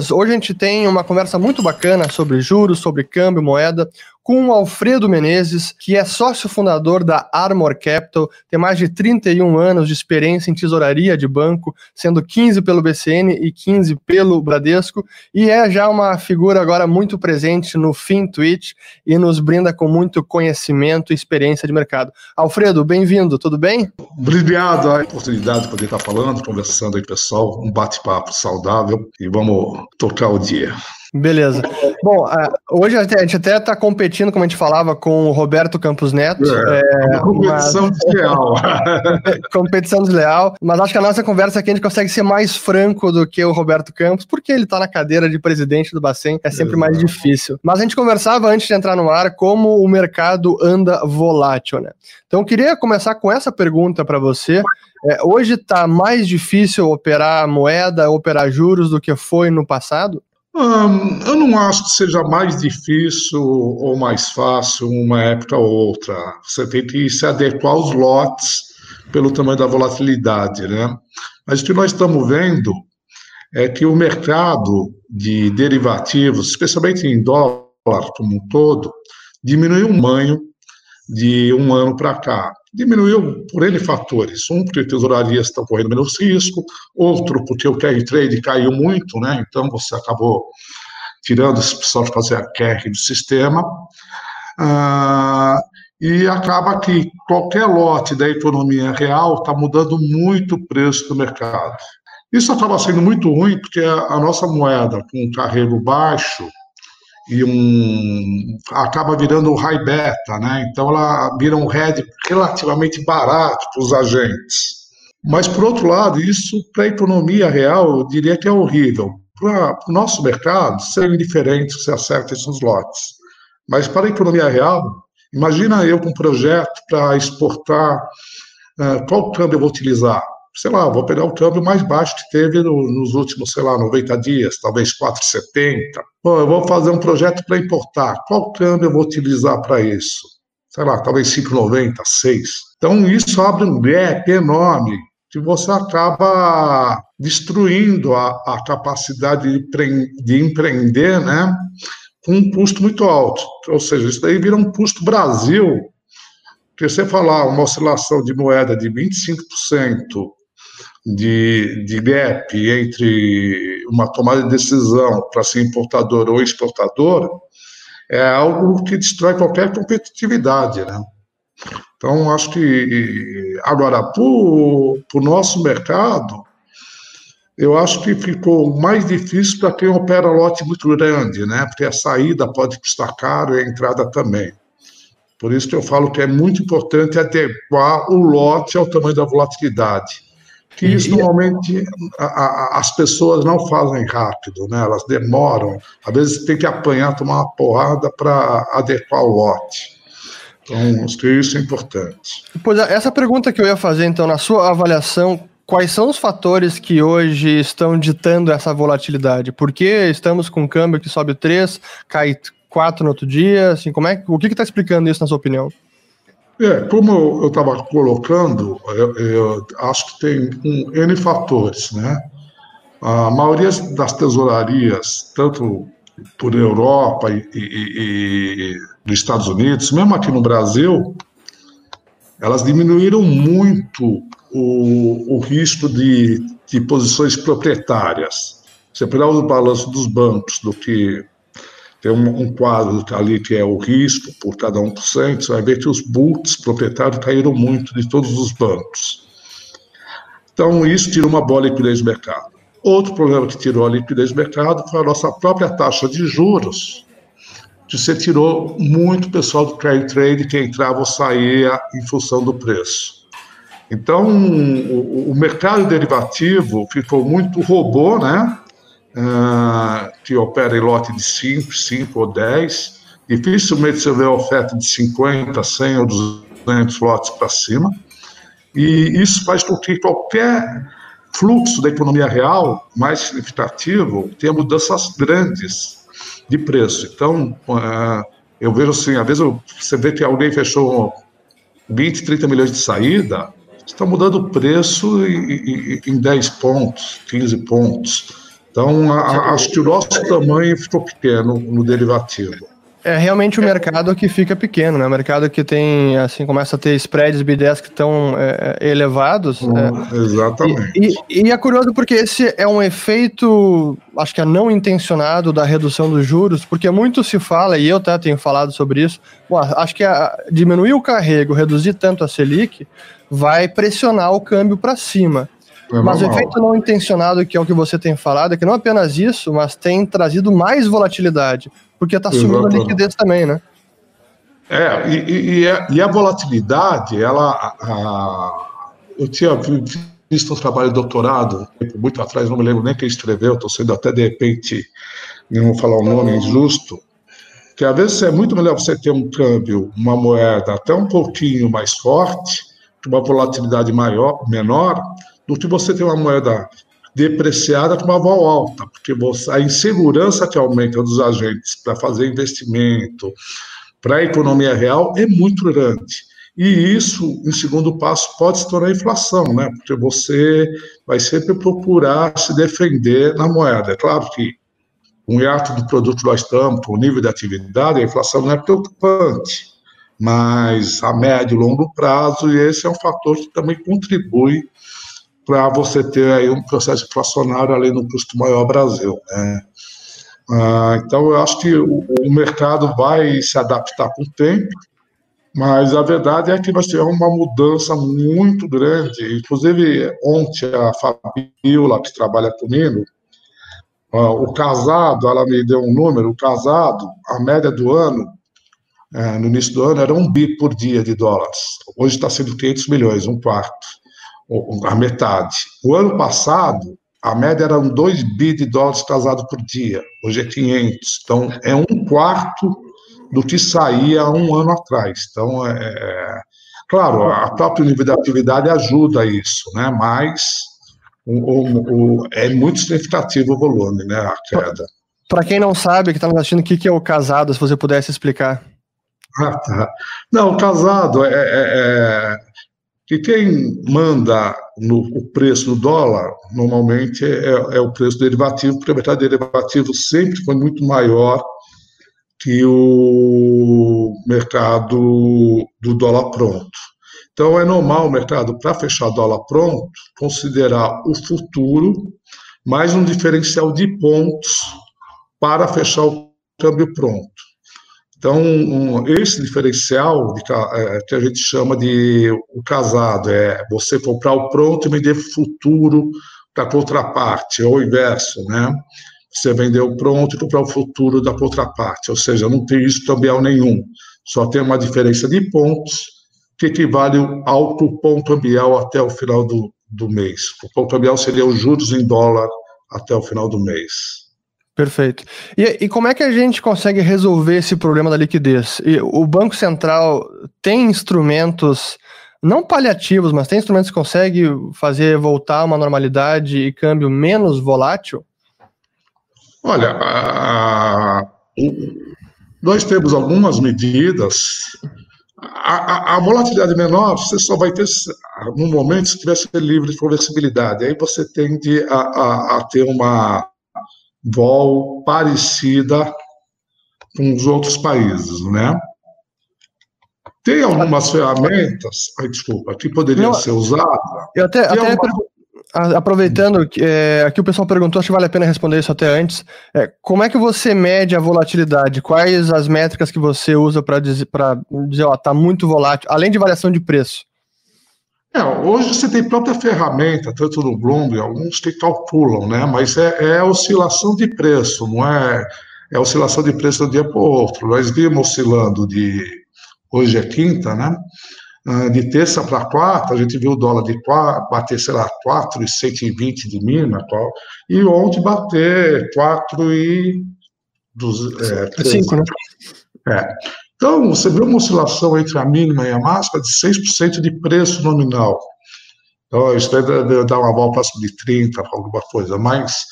Lucas. Hoje a gente tem uma conversa muito bacana sobre juros, sobre câmbio, moeda, com o Alfredo Menezes, que é sócio fundador da Armor Capital, tem mais de 31 anos de experiência em tesouraria de banco, sendo 15 pelo BCN e 15 pelo Bradesco, e é já uma figura agora muito presente no FinTwitch e nos brinda com muito conhecimento e experiência de mercado. Alfredo, bem-vindo, tudo bem? Obrigado a oportunidade de poder estar falando, conversando aí, pessoal, um bate-papo saudável e vamos tocar o dia. Beleza. Bom, hoje a gente até está competindo, como a gente falava, com o Roberto Campos Neto. É, é competição mas... desleal. competição desleal. Mas acho que a nossa conversa aqui a gente consegue ser mais franco do que o Roberto Campos, porque ele está na cadeira de presidente do Bacen, é sempre mais difícil. Mas a gente conversava antes de entrar no ar como o mercado anda volátil, né? Então eu queria começar com essa pergunta para você. É, hoje está mais difícil operar moeda, operar juros do que foi no passado? Hum, eu não acho que seja mais difícil ou mais fácil uma época ou outra. Você tem que se adequar aos lotes pelo tamanho da volatilidade, né? Mas o que nós estamos vendo é que o mercado de derivativos, especialmente em dólar como um todo, diminuiu um manho de um ano para cá. Diminuiu por N fatores. Um, porque tesourarias estão correndo menos risco, outro, porque o carry trade caiu muito, né? Então você acabou tirando esse pessoal de fazer a carry do sistema. Ah, e acaba que qualquer lote da economia real está mudando muito o preço do mercado. Isso acaba sendo muito ruim, porque a, nossa moeda, com um carrego baixo, e um acaba virando high beta, né? Então ela vira um head relativamente barato para os agentes. Mas por outro lado, isso para a economia real, eu diria que é horrível. Para o nosso mercado, seria indiferente se acerta esses lotes. Mas para a economia real, imagina eu com um projeto para exportar, uh, qual câmbio eu vou utilizar? Sei lá, vou pegar o câmbio mais baixo que teve no, nos últimos, sei lá, 90 dias, talvez 4,70. Bom, eu vou fazer um projeto para importar. Qual câmbio eu vou utilizar para isso? Sei lá, talvez 5,90, 6. Então, isso abre um gap enorme que você acaba destruindo a, a capacidade de, de empreender, né? Com um custo muito alto. Ou seja, isso daí vira um custo Brasil porque você falar uma oscilação de moeda de 25% de, de gap entre uma tomada de decisão para ser importador ou exportador é algo que destrói qualquer competitividade, né? Então, acho que, agora, para o nosso mercado, eu acho que ficou mais difícil para quem opera lote muito grande, né? Porque a saída pode custar caro e a entrada também. Por isso que eu falo que é muito importante adequar o lote ao tamanho da volatilidade que isso normalmente a, a, as pessoas não fazem rápido, né? Elas demoram, às vezes tem que apanhar, tomar uma porrada para adequar o lote. Então, acho que isso é importante. Pois é, essa pergunta que eu ia fazer, então, na sua avaliação, quais são os fatores que hoje estão ditando essa volatilidade? Por que estamos com um câmbio que sobe 3, cai 4 no outro dia? Assim, como é, o que está explicando isso, na sua opinião? É, como eu estava colocando, eu, eu, acho que tem um, N fatores, né? A maioria das tesourarias, tanto por Europa e, e, e, nos Estados Unidos, mesmo aqui no Brasil, elas diminuíram muito o, o risco de, de posições proprietárias. Você pegar o balanço dos bancos do que tem um, um quadro ali que é o risco por cada 1%, você vai ver que os bulls proprietários caíram muito de todos os bancos. Então, isso tira uma boa liquidez do mercado. Outro problema que tirou a liquidez do mercado foi a nossa própria taxa de juros, que você tirou muito pessoal do trade trade que entrava ou saía em função do preço. Então, o, o mercado derivativo ficou muito robô, né? Uh, que opera em lote de 5, 5 ou 10. Dificilmente você vê oferta de 50, 100 ou 200 lotes para cima. E isso faz com que qualquer fluxo da economia real mais significativo tenha mudanças grandes de preço. Então, uh, eu vejo assim, às vezes você vê que alguém fechou 20, 30 milhões de saída, está mudando o preço em, em, em 10 pontos, 15 pontos. Então, a, acho que o nosso tamanho ficou pequeno no derivativo. É realmente o mercado que fica pequeno, né? O mercado que tem, assim, começa a ter spreads B10 que estão é, é, elevados. Hum, é, exatamente. E, e, e, é curioso porque esse é um efeito, acho que é não intencionado da redução dos juros, porque muito se fala, e eu até tenho falado sobre isso, acho que a, diminuir o carrego, reduzir tanto a Selic, vai pressionar o câmbio para cima. É mas o efeito não intencionado, que é o que você tem falado, é que não apenas isso, mas tem trazido mais volatilidade, porque está sumindo a liquidez também, né? É, e, e, a, e a, volatilidade, ela. A, eu tinha visto um trabalho de doutorado, muito atrás, não me lembro nem quem escreveu, estou sendo até de repente, não vou falar o nome injusto, que às vezes é muito melhor você ter um câmbio, uma moeda até um pouquinho mais forte, uma volatilidade maior, menor, do que você ter uma moeda depreciada com uma vol alta, porque você, a insegurança que aumenta dos agentes para fazer investimento, para a economia real, é muito grande. E isso, em segundo passo, pode se tornar inflação, né? Porque você vai sempre procurar se defender na moeda. É claro que um hiato do produto nós estamos, o nível de atividade, a inflação não é preocupante, mas a médio e longo prazo, e esse é um fator que também contribui para você ter aí um processo inflacionário além do custo maior Brasil. Né? Ah, então, eu acho que o, o, mercado vai se adaptar com o tempo, mas a verdade é que nós tivemos uma mudança muito grande. Inclusive, ontem a Fabiola, que trabalha comigo, ah, o casado, ela me deu um número, o casado, a média do ano, é, no início do ano, era um bi por dia de dólares. Hoje está sendo 500 milhões, um quarto a metade. O ano passado, a média era 2 bi de dólares casados por dia, hoje é 500. Então, é um quarto do que saía um ano atrás. Então, é, é claro, a próprio nível de atividade ajuda isso, né? mas o, o, o, é muito significativo o volume, né? a queda. Para quem não sabe, que está nos assistindo, o que, que é o casado, se você pudesse explicar. Ah, tá. Não, o casado é, é, é que quem manda no, o preço do dólar, normalmente, é, é o preço derivativo, porque o mercado derivativo sempre foi muito maior que o mercado do dólar pronto. Então, é normal o mercado, para fechar dólar pronto, considerar o futuro mais um diferencial de pontos para fechar o câmbio pronto. Então, um, esse diferencial de, é, que a gente chama de o casado é você comprar o pronto e vender futuro para a contraparte, ou o inverso, né? Você vender o pronto e comprar o futuro da contraparte, ou seja, não tem isso cambial nenhum, só tem uma diferença de pontos que equivale ao cupom cambial até o final do, do mês. O cupom cambial seria os juros em dólar até o final do mês. Perfeito. E, e, como é que a gente consegue resolver esse problema da liquidez? E o Banco Central tem instrumentos, não paliativos, mas tem instrumentos que conseguem fazer voltar uma normalidade e câmbio menos volátil? Olha, a, nós temos algumas medidas. A, a, a, volatilidade menor você só vai ter no momento se tiver ser livre de conversibilidade. Aí você tende a, a ter uma vol parecida com os outros países, né? Tem algumas ferramentas, ai, desculpa, que poderiam ser usadas. Eu até, até aproveitando, é, aqui o pessoal perguntou, acho que vale a pena responder isso até antes. É, como é que você mede a volatilidade? Quais as métricas que você usa para dizer, dizer ó, tá muito volátil, além de variação de preço? É, hoje você tem própria ferramenta, tanto no Bloomberg, alguns que calculam, né? Mas é, é oscilação de preço, não é, é oscilação de preço de um dia para o outro. Nós vimos oscilando de hoje é quinta, né? Ah, de terça para quarta, a gente viu o dólar de quatro, bater, sei lá, 4,120 de mínima, e ontem bater 4 e... Dos, é, 5, né? É. Então, você vê uma oscilação entre a mínima e a máxima de 6% de preço nominal. Então, isso deve dar uma volta de 30, alguma coisa, mas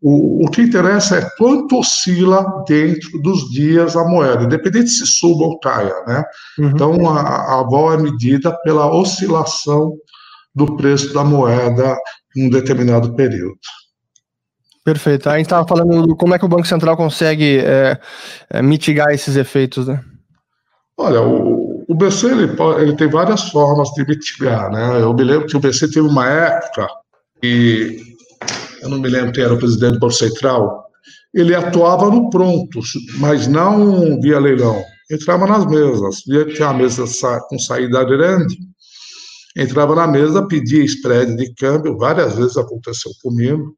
o, o, que interessa é quanto oscila dentro dos dias a moeda, independente se suba ou caia, né? Uhum. Então, a, a vol é medida pela oscilação do preço da moeda em um determinado período. Perfeito. A gente estava falando do como é que o Banco Central consegue é, é, mitigar esses efeitos, né? Olha, o, o BC ele, ele, tem várias formas de mitigar, né? Eu me lembro que o BC teve uma época e eu não me lembro quem era o presidente do Banco Central, ele atuava no pronto, mas não via leilão. Entrava nas mesas, via que tinha uma mesa com saída grande, entrava na mesa, pedia spread de câmbio, várias vezes aconteceu comigo,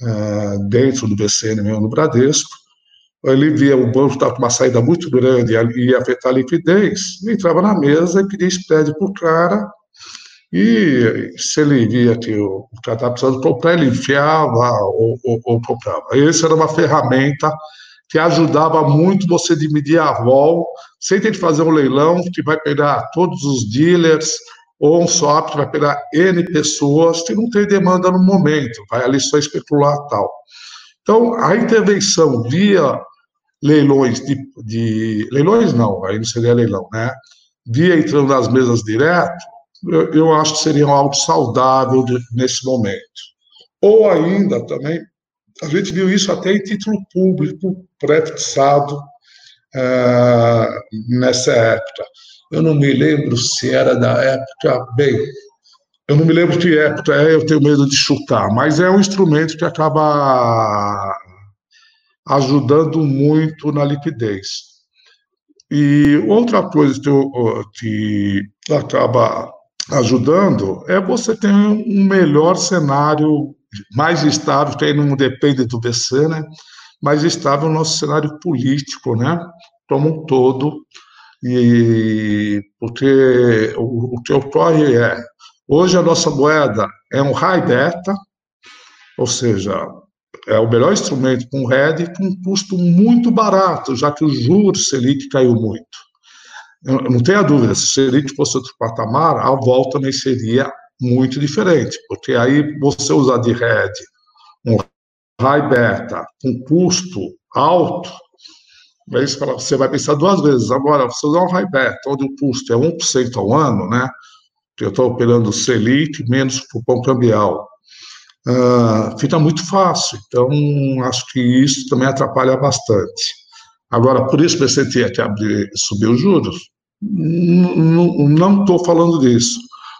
é, dentro do BCN mesmo, no Bradesco, ele via o banco estava com uma saída muito grande e ia afetar a liquidez, entrava na mesa e pedia spread para o cara, e se ele via que o cara estava precisando comprar, ele enfiava ou, ou, ou comprava. Essa era uma ferramenta que ajudava muito você dividir a vol, sem ter que fazer um leilão que vai pegar todos os dealers, ou um swap que vai pegar N pessoas que não tem demanda no momento, vai ali só especular tal. Então, a intervenção via leilões de, de leilões não, aí não seria leilão, né? Via entrando nas mesas direto, eu, eu acho que seria algo saudável de, nesse momento. Ou ainda também, a gente viu isso até em título público pré-fixado uh, nessa época. Eu não me lembro se era da época, bem, eu não me lembro que época é, eu tenho medo de chutar, mas é um instrumento que acaba ajudando muito na liquidez. E outra coisa que, eu, que acaba ajudando é você ter um melhor cenário, mais estável, que aí não depende do BC, né? mais estável o nosso cenário político, né? como um todo. E porque o, o que ocorre é, hoje a nossa moeda é um high beta, ou seja, é o melhor instrumento com RED com um custo muito barato, já que o juros Selic caiu muito. Eu não tenho a dúvida, se o Selic fosse outro patamar, a volta também seria muito diferente, porque aí você usar de RED um high beta com custo alto, aí você vai pensar duas vezes. Agora, você usar um high beta, onde o custo é 1% ao ano, né? Eu estou operando Selic menos cupom cambial. Uh, fica muito fácil. Então, acho que isso também atrapalha bastante. Agora, por isso o BC tinha que abrir, subir os juros? Não estou falando disso,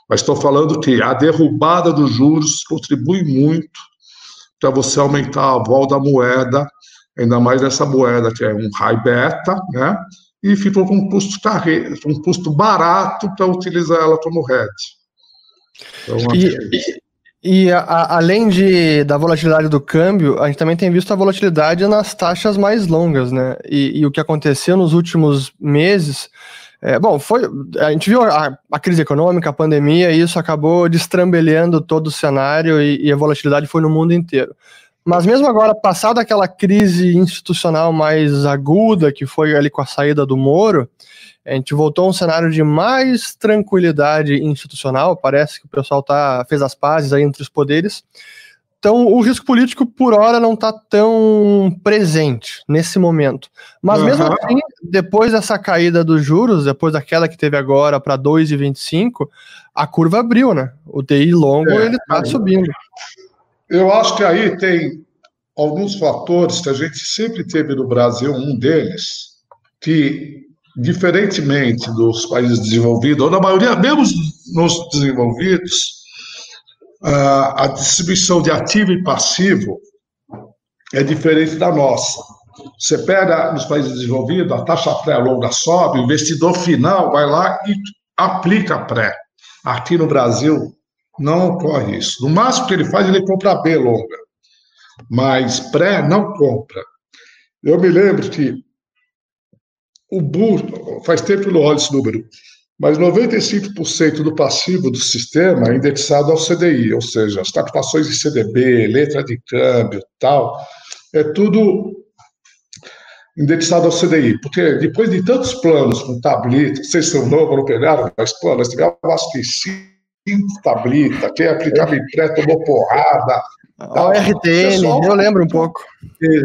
mas estou falando que a derrubada dos juros contribui muito para você aumentar a vol da moeda, ainda mais nessa moeda que é um high beta, né? E ficou com um custo, carre... um custo barato para utilizar ela como hedge. Então, e, e a, a, além de, da volatilidade do câmbio, a gente também tem visto a volatilidade nas taxas mais longas, né? E, e o que aconteceu nos últimos meses é, bom, foi, a gente viu a, a, crise econômica, a pandemia, e isso acabou destrambelhando todo o cenário e, e, a volatilidade foi no mundo inteiro. Mas mesmo agora, passada aquela crise institucional mais aguda, que foi ali com a saída do Moro, a gente voltou a um cenário de mais tranquilidade institucional, parece que o pessoal tá, fez as pazes aí entre os poderes, então, o risco político, por hora, não está tão presente nesse momento. Mas, uhum. mesmo assim, depois dessa caída dos juros, depois daquela que teve agora para 2,25, a curva abriu, né? O TI longo é, ele está é. subindo. Eu acho que aí tem alguns fatores que a gente sempre teve no Brasil, um deles, que, diferentemente dos países desenvolvidos, ou na maioria, mesmo nos desenvolvidos, a distribuição de ativo e passivo é diferente da nossa. Você pega nos países desenvolvidos, a taxa pré-longa sobe, o investidor final vai lá e aplica pré. Aqui no Brasil não ocorre isso. No máximo que ele faz, ele compra B longa, mas pré não compra. Eu me lembro que o burro, faz tempo que eu não olho esse número, mas 95% do passivo do sistema é indexado ao CDI, ou seja, as captações de CDB, letra de câmbio, tal, é tudo indexado ao CDI, porque depois de tantos planos com tablita, vocês são novos, não pegaram, mas, pô, nós tivemos, acho que cinco tablita, quem aplicava em pré tomou porrada. O RTN, eu lembro um pouco. É,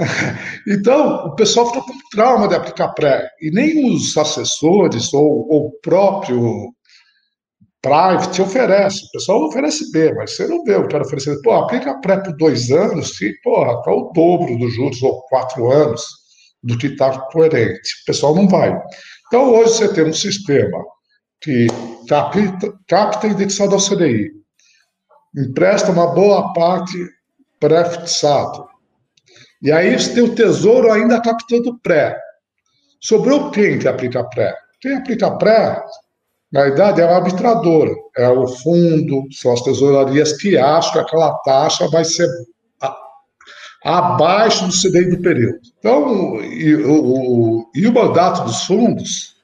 Então, o pessoal ficou com trauma de aplicar pré, e nem os assessores ou, o próprio private oferece, o pessoal oferece B, mas você não vê o cara oferecendo, pô, aplica pré por dois anos, e, porra, tá o dobro dos juros, ou quatro anos, do que está coerente. O pessoal não vai. Então, hoje você tem um sistema que capta, capta indexado ao CDI, empresta uma boa parte pré-fixado, e aí você tem o Tesouro ainda captando pré. Sobrou quem que aplica pré? Quem aplica pré na verdade, é o arbitrador, é o fundo, são as tesourarias que acham que aquela taxa vai ser a, abaixo do CDI do período. Então, e o, e o mandato dos fundos,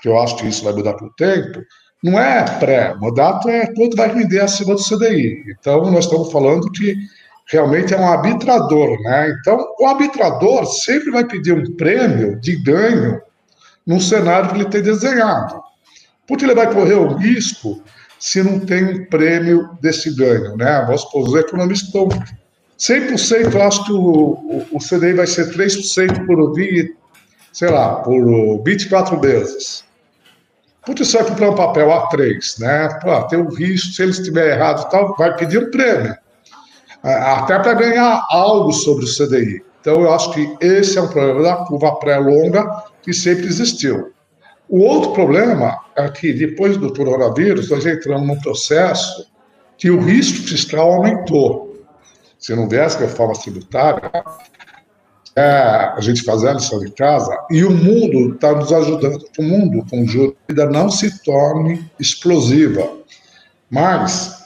que eu acho que isso vai mudar com o tempo, não é pré, o mandato é quanto vai render acima do CDI. Então, nós estamos falando que realmente é um arbitrador, né? Então, o arbitrador sempre vai pedir um prêmio de ganho no cenário que ele tem desenhado. Porque ele vai correr o risco se não tem um prêmio desse ganho, né? Vamos supor, os economistas estão 100%, eu acho que o, o, o CDI vai ser 3% por sei lá, por 24 meses. Putz, você vai comprar um papel A3, né? Pô, tem um risco, se ele estiver errado e tal, vai pedir um prêmio. Até para ganhar algo sobre o CDI. Então, eu acho que esse é um problema da curva pré-longa que sempre existiu. O outro problema é que, depois do coronavírus, nós entramos num processo que o risco fiscal aumentou. Se não viesse reforma tributária, é, a gente fazer a lição de casa, e o mundo está nos ajudando. O mundo, com juros, ainda não se torne explosiva. Mas,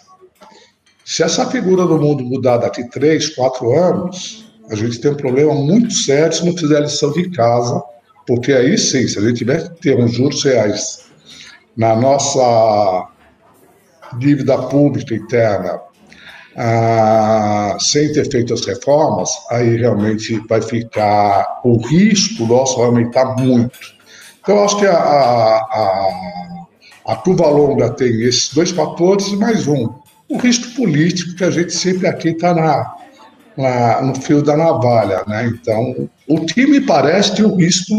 se essa figura do mundo mudar daqui três, quatro anos, a gente tem um problema muito sério se não fizer a lição de casa porque aí sim, se a gente tiver que ter uns juros reais na nossa dívida pública interna, ah, sem ter feito as reformas, aí realmente vai ficar, o risco nosso vai aumentar muito. Então, eu acho que a, a, a, a curva longa tem esses dois fatores e mais um, o risco político, que a gente sempre aqui está na, na, no fio da navalha. Né? Então, o que me parece que o risco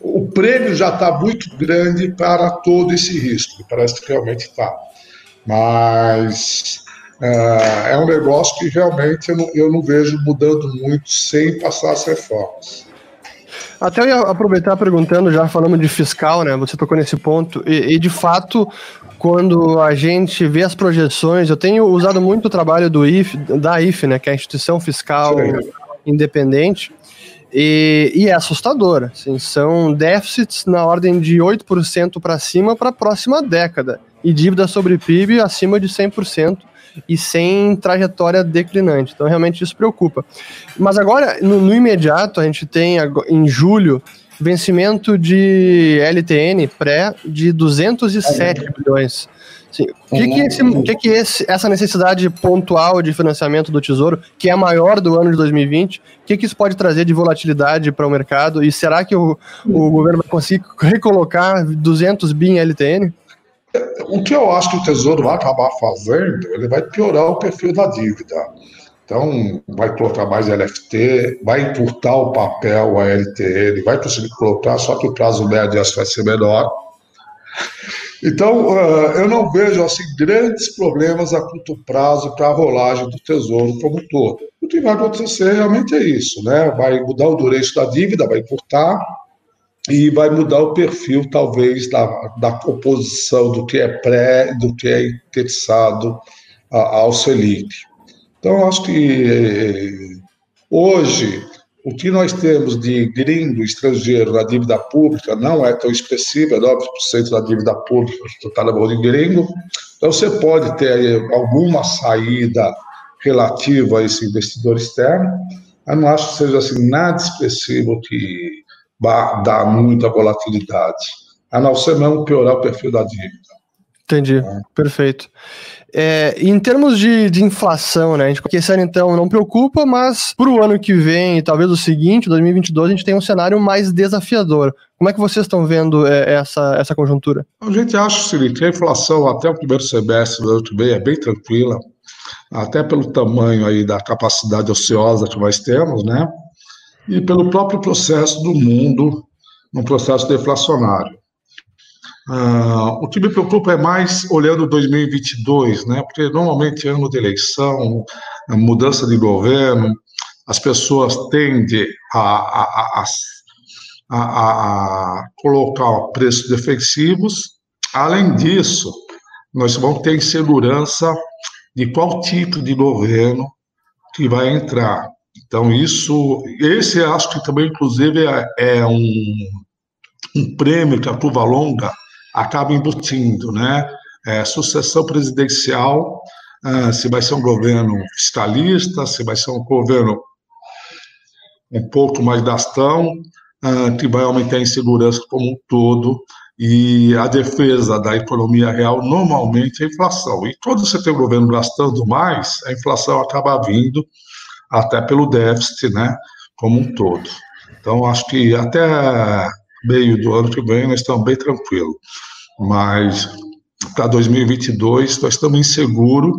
o prêmio já está muito grande para todo esse risco, parece que realmente está. Mas é, é, um negócio que realmente eu não, eu não vejo mudando muito sem passar as reformas. Até eu ia aproveitar perguntando, já falando de fiscal, né? Você tocou nesse ponto, e, e, de fato, quando a gente vê as projeções, eu tenho usado muito o trabalho do IF, da IF, né? Que é a instituição fiscal Sim. independente. E, e é assustador. Assim, são déficits na ordem de 8% para cima para a próxima década. E dívida sobre PIB acima de 100% e sem trajetória declinante. Então, realmente isso preocupa. Mas agora, no, no imediato, a gente tem em julho vencimento de LTN pré de 207 bilhões. Sim. O que, que, esse, que, que esse, essa necessidade pontual de financiamento do Tesouro, que é a maior do ano de 2020, o que, que isso pode trazer de volatilidade para o mercado? E será que o, o governo vai conseguir recolocar 200 bi em LTN? O que eu acho que o Tesouro vai acabar fazendo, ele vai piorar o perfil da dívida. Então, vai colocar mais LFT, vai encurtar o papel a LTN, vai conseguir colocar, só que o prazo médio vai ser menor. Então, uh, eu não vejo assim grandes problemas a curto prazo para a rolagem do Tesouro como um todo. O que vai acontecer realmente é isso, né? Vai mudar o dureço da dívida, vai encurtar e vai mudar o perfil, talvez, da, da composição do que é pré, do que é interessado ao Selic. Então, acho que eh, hoje o que nós temos de gringo estrangeiro na dívida pública não é tão expressivo, é 9% da dívida pública está na mão de gringo. Então, você pode ter alguma saída relativa a esse investidor externo, mas não acho que seja assim, nada expressivo que dá muita volatilidade, a não ser mesmo piorar o perfil da dívida. Entendi, é. perfeito. É, em termos de, de inflação, né? A gente, esse ano então não preocupa, mas para o ano que vem e talvez o seguinte, 2022, a gente tem um cenário mais desafiador. Como é que vocês estão vendo é, essa, essa conjuntura? A gente acha, Siri, que a inflação até o primeiro semestre do ano que vem é bem tranquila, até pelo tamanho aí da capacidade ociosa que nós temos, né? E pelo próprio processo do mundo, um processo deflacionário. Uh, o que me preocupa é mais olhando 2022, né? Porque normalmente ano de eleição, mudança de governo, as pessoas tendem a, a, a, a colocar preços defensivos. Além disso, nós vamos ter insegurança de qual tipo de governo que vai entrar. Então, isso, esse acho que também, inclusive, é, é um, um prêmio que a curva longa acaba embutindo, né? É, sucessão presidencial, ah, se vai ser um governo fiscalista, se vai ser um governo um pouco mais gastão, ah, que vai aumentar a insegurança como um todo, e a defesa da economia real normalmente é a inflação. E quando você tem o governo gastando mais, a inflação acaba vindo até pelo déficit, né, como um todo. Então, acho que até meio do ano que vem nós estamos bem tranquilos. Mas para 2022 nós estamos inseguros.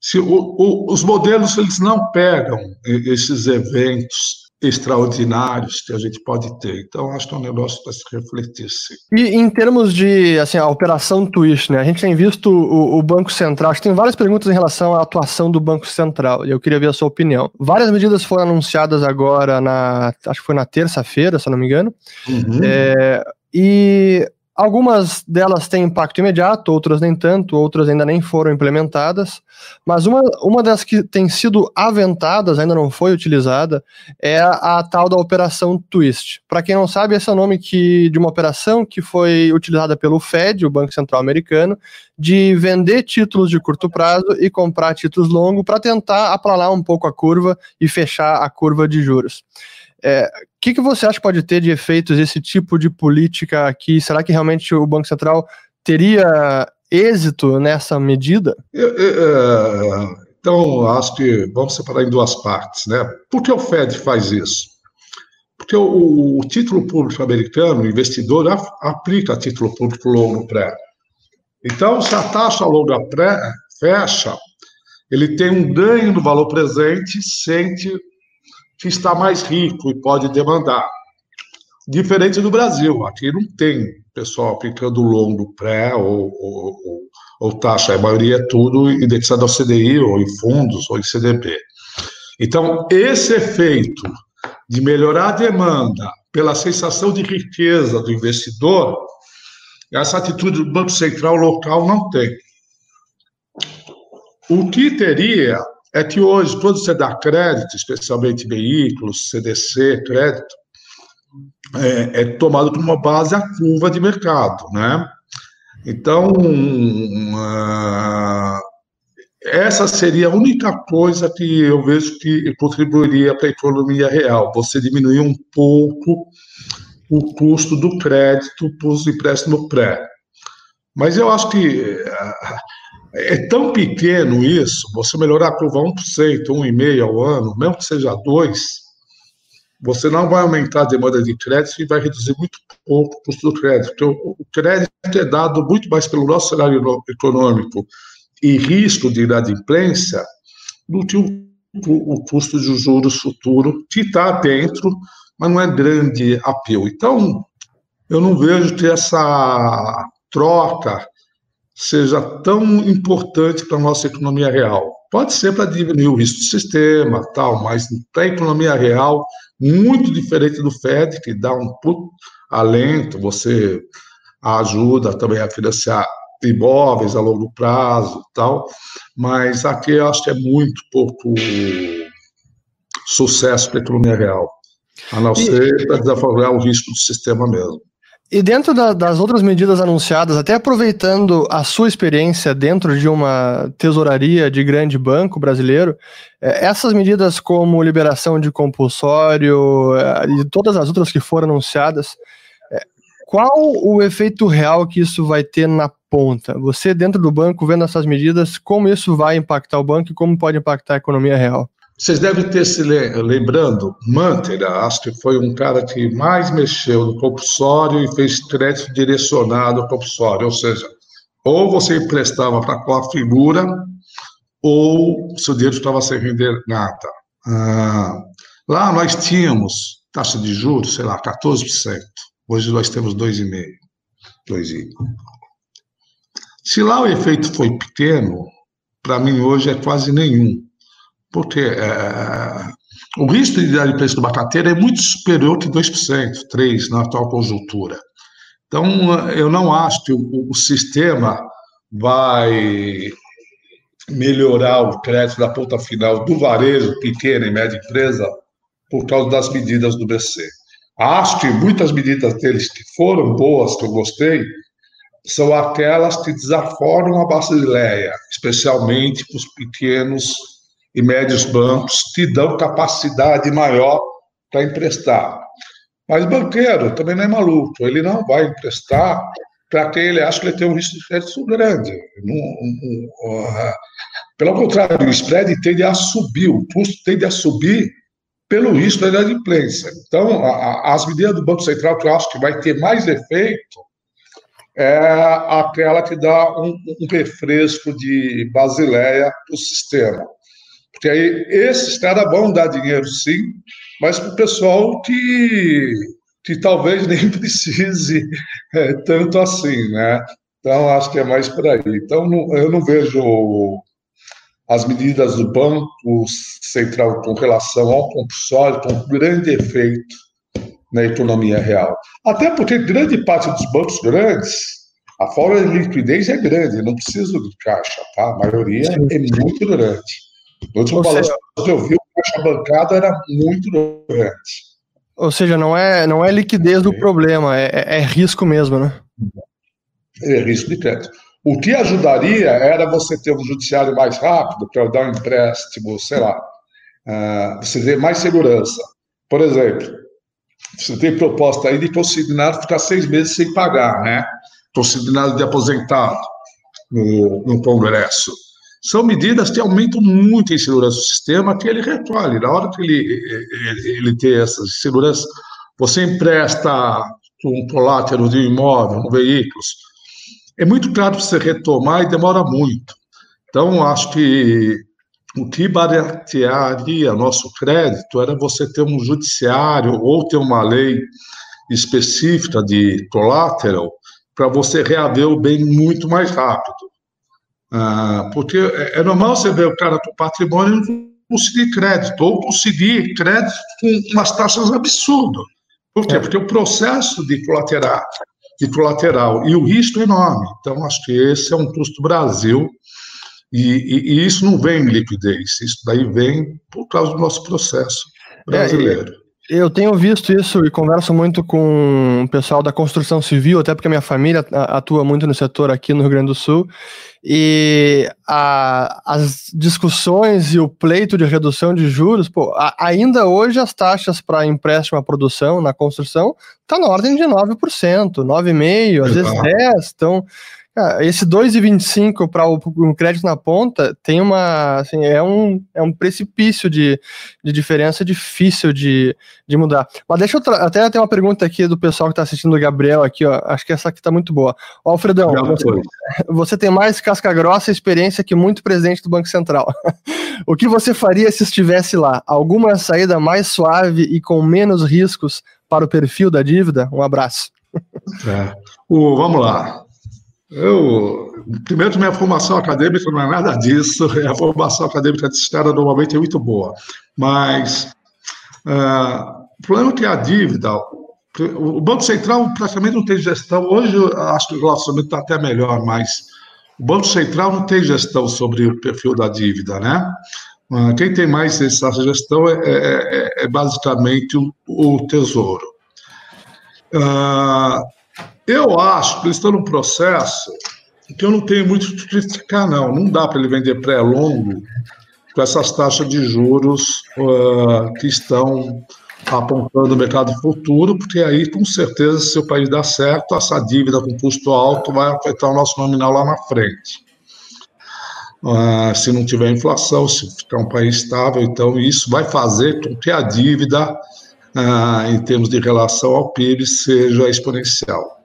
Se o, o, os modelos eles não pegam esses eventos extraordinários que a gente pode ter. Então, acho que é um negócio para se refletir, sim. E em termos de, assim, a operação Twist, né? A gente tem visto o, o, Banco Central, acho que tem várias perguntas em relação à atuação do Banco Central, e eu queria ver a sua opinião. Várias medidas foram anunciadas agora na, acho que foi na terça-feira, se não me engano, uhum. é, e Algumas delas têm impacto imediato, outras nem tanto, outras ainda nem foram implementadas. Mas uma, uma das que tem sido aventadas, ainda não foi utilizada, é a, a tal da operação Twist. Para quem não sabe, esse é o nome que, de uma operação que foi utilizada pelo Fed, o Banco Central Americano, de vender títulos de curto prazo e comprar títulos longos para tentar aplanar um pouco a curva e fechar a curva de juros. O é, que, que você acha que pode ter de efeitos esse tipo de política aqui? Será que realmente o Banco Central teria êxito nessa medida? Eu, eu, é, então, acho que vamos separar em duas partes. Né? Por que o Fed faz isso? Porque o, o título público americano, o investidor, aplica título público longo pré. Então, se a taxa longa pré fecha, ele tem um ganho no valor presente, sente que está mais rico e pode demandar. Diferente do Brasil, aqui não tem pessoal aplicando longo pré ou, ou, ou, ou taxa, a maioria é tudo indexado ao CDI ou em fundos ou em CDB. Então, esse efeito de melhorar a demanda pela sensação de riqueza do investidor, essa atitude do Banco Central local não tem. O que teria é que hoje, quando você dá crédito, especialmente veículos, CDC, crédito, é, é tomado como uma base a curva de mercado, né? Então, essa seria a única coisa que eu vejo que contribuiria para a economia real, você diminuir um pouco o custo do crédito para os empréstimos pré. Mas eu acho que uh, é tão pequeno isso, você melhorar a curva 1%, 1,5% ao ano, mesmo que seja 2%, você não vai aumentar a demanda de crédito e vai reduzir muito pouco o custo do crédito. Porque o, crédito é dado muito mais pelo nosso cenário econômico e risco de inadimplência do que o, o, custo de juros futuro, que está dentro, mas não é grande apelo. Então, eu não vejo que essa troca seja tão importante para a nossa economia real. Pode ser para diminuir o risco do sistema, tal, mas para a economia real, muito diferente do FED, que dá um puto alento, você ajuda também a financiar imóveis a longo prazo, tal, mas aqui eu acho que é muito pouco sucesso para a economia real, a não ser para desafogar o risco do sistema mesmo. E dentro da, das outras medidas anunciadas, até aproveitando a sua experiência dentro de uma tesouraria de grande banco brasileiro, é, essas medidas como liberação de compulsório é, e todas as outras que foram anunciadas, é, qual o efeito real que isso vai ter na ponta? Você dentro do banco vendo essas medidas, como isso vai impactar o banco e como pode impactar a economia real? Vocês devem ter se lembrando, Manteiga, acho que foi um cara que mais mexeu no compulsório e fez crédito direcionado ao compulsório, ou seja, ou você emprestava para qual figura, ou seu dinheiro estava sem render nada. Ah, lá nós tínhamos taxa de juros, sei lá, 14%. Hoje nós temos 2,5%. 2i. Se lá o efeito foi pequeno, para mim hoje é quase nenhum. Porque é, o risco de dar preço do batateiro é muito superior que 2%, 3% na atual conjuntura. Então, eu não acho que o, o sistema vai melhorar o crédito da ponta final do varejo, pequena e média empresa, por causa das medidas do BC. Acho que muitas medidas deles que foram boas, que eu gostei, são aquelas que desaforam a Basileia, especialmente para os pequenos e médios bancos, que dão capacidade maior para emprestar. Mas banqueiro também não é maluco, ele não vai emprestar para quem ele acha que ele tem um risco de crédito grande. Não, não, uh, pelo contrário, o spread tende a subir, o custo tende a subir pelo risco da inadimplência. Então, a, a, as medidas do Banco Central que eu acho que vai ter mais efeito é aquela que dá um, um refresco de basileia para o sistema. Porque aí esses caras vão dar dinheiro, sim, mas para o pessoal que, que talvez nem precise é, tanto assim, né? Então, acho que é mais por aí. Então, não, eu não vejo as medidas do Banco Central com relação ao compulsório com um grande efeito na economia real. Até porque grande parte dos bancos grandes, a forma de liquidez é grande, não precisa de caixa, tá? A maioria é muito grande. No último balanço que eu vi, o caixa bancado era muito grande. Ou seja, não é, não é liquidez do problema, é, é, é risco mesmo, né? É risco de crédito. O que ajudaria era você ter um judiciário mais rápido para dar um empréstimo, sei lá, uh, você ter mais segurança. Por exemplo, você tem proposta aí de consignado ficar seis meses sem pagar, né? Consignado de aposentado no, no Congresso. São medidas que aumentam muito a insegurança do sistema, que ele recolhe. Na hora que ele, ele, ele tem essa segurança, você empresta um colátero de um imóvel, um veículo, é muito caro você retomar e demora muito. Então, acho que o que baratearia nosso crédito era você ter um judiciário ou ter uma lei específica de collateral para você reaver o bem muito mais rápido. Ah, porque é, é normal você ver o cara com patrimônio não conseguir crédito, ou conseguir crédito com umas taxas absurdas. Por quê? É. Porque o processo de colateral de colateral. E o risco é enorme. Então, acho que esse é um custo Brasil. E, e, e, isso não vem em liquidez, isso daí vem por causa do nosso processo brasileiro. É, eu tenho visto isso e converso muito com o pessoal da construção civil, até porque a minha família atua muito no setor aqui no Rio Grande do Sul. E a, as discussões e o pleito de redução de juros, pô, a, ainda hoje as taxas para empréstimo à produção na construção estão tá na ordem de 9%, 9,5%, às vezes 10%. Então, esse 2,25 para um crédito na ponta tem uma. Assim, é, um, é um precipício de, de diferença difícil de, de mudar. Mas deixa eu até ter uma pergunta aqui do pessoal que está assistindo, o Gabriel, aqui, ó. Acho que essa aqui está muito boa. Ó, Alfredão, você, você, tem mais casca grossa e experiência que muito presidente do Banco Central. o que você faria se estivesse lá? Alguma saída mais suave e com menos riscos para o perfil da dívida? Um abraço. É. O, vamos lá. Eu, primeiro, minha formação acadêmica não é nada disso. A formação acadêmica de Estado normalmente é muito boa. Mas uh, o problema é que a dívida, o Banco Central praticamente não tem gestão. Hoje, acho que o relacionamento está até melhor, mas o Banco Central não tem gestão sobre o perfil da dívida, né? Uh, quem tem mais essa gestão é, é, é, é basicamente o, o Tesouro. Uh, eu acho que eles estão num processo que eu não tenho muito que criticar, não. Não dá para ele vender pré-longo com essas taxas de juros uh, que estão apontando o mercado futuro, porque aí, com certeza, se o país dá certo, essa dívida com custo alto vai afetar o nosso nominal lá na frente. Uh, se não tiver inflação, se ficar um país estável, então isso vai fazer com que a dívida, uh, em termos de relação ao PIB, seja exponencial.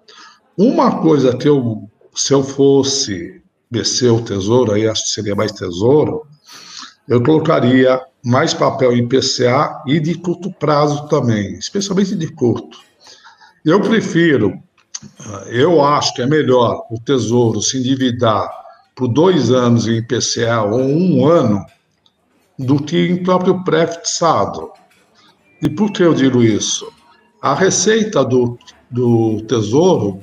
Uma coisa que eu, se eu fosse descer o tesouro, aí acho que seria mais tesouro, eu colocaria mais papel em PCA e de curto prazo também, especialmente de curto. Eu prefiro Eu acho que é melhor o Tesouro se endividar por dois anos em IPCA ou um ano do que em próprio pré-fixado. E por que eu digo isso? A receita do, do Tesouro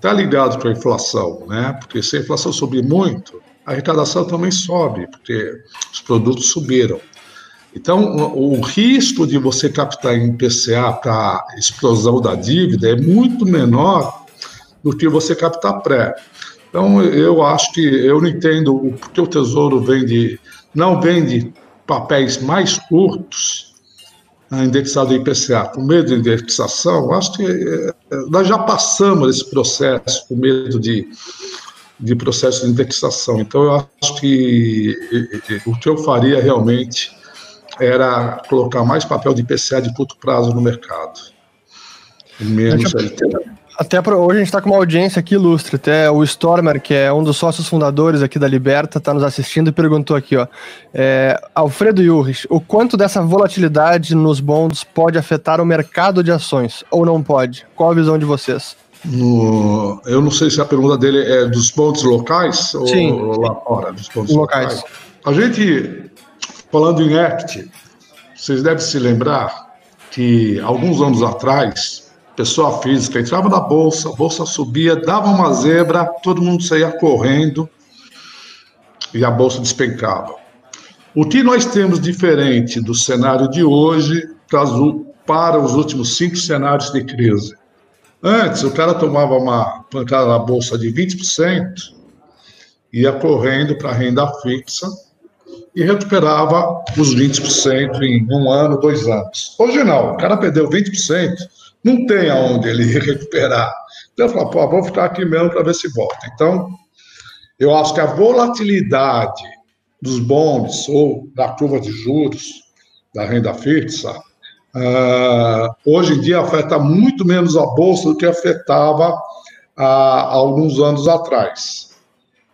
está ligada com a inflação, né? Porque se a inflação subir muito, a arrecadação também sobe, porque os produtos subiram. Então, o, o risco de você captar em PCA para explosão da dívida é muito menor do que você captar pré. Então, eu acho que eu não entendo o que o Tesouro vende, não vende papéis mais curtos indexado em IPCA com medo de indexação. Acho que é, nós já passamos esse processo com medo de, de processo de indexação. Então, eu acho que o que eu faria realmente era colocar mais papel de IPCA de curto prazo no mercado. Menos LTV. Até pra, hoje a gente está com uma audiência aqui ilustre. Até o Stormer, que é um dos sócios fundadores aqui da Liberta, está nos assistindo e perguntou aqui, ó. É, Alfredo Yurrich, o quanto dessa volatilidade nos bonds pode afetar o mercado de ações? Ou não pode? Qual a visão de vocês? No, eu não sei se a pergunta dele é dos bonds locais Sim. ou lá fora, dos bonds locais. locais. A gente, falando em ACT, vocês devem se lembrar que alguns anos atrás pessoa física entrava na bolsa, a bolsa subia, dava uma zebra, todo mundo saía correndo e a bolsa despencava. O que nós temos diferente do cenário de hoje para os últimos cinco cenários de crise? Antes, o cara tomava uma pancada na bolsa de 20%, ia correndo para a renda fixa e recuperava os 20% em um ano, dois anos. Hoje não, o cara perdeu 20%, não tem aonde ele recuperar. Então, eu falo, pô, vou ficar aqui mesmo para ver se volta. Então, eu acho que a volatilidade dos bonds ou da curva de juros da renda fixa, uh, hoje em dia afeta muito menos a bolsa do que afetava uh, há alguns anos atrás.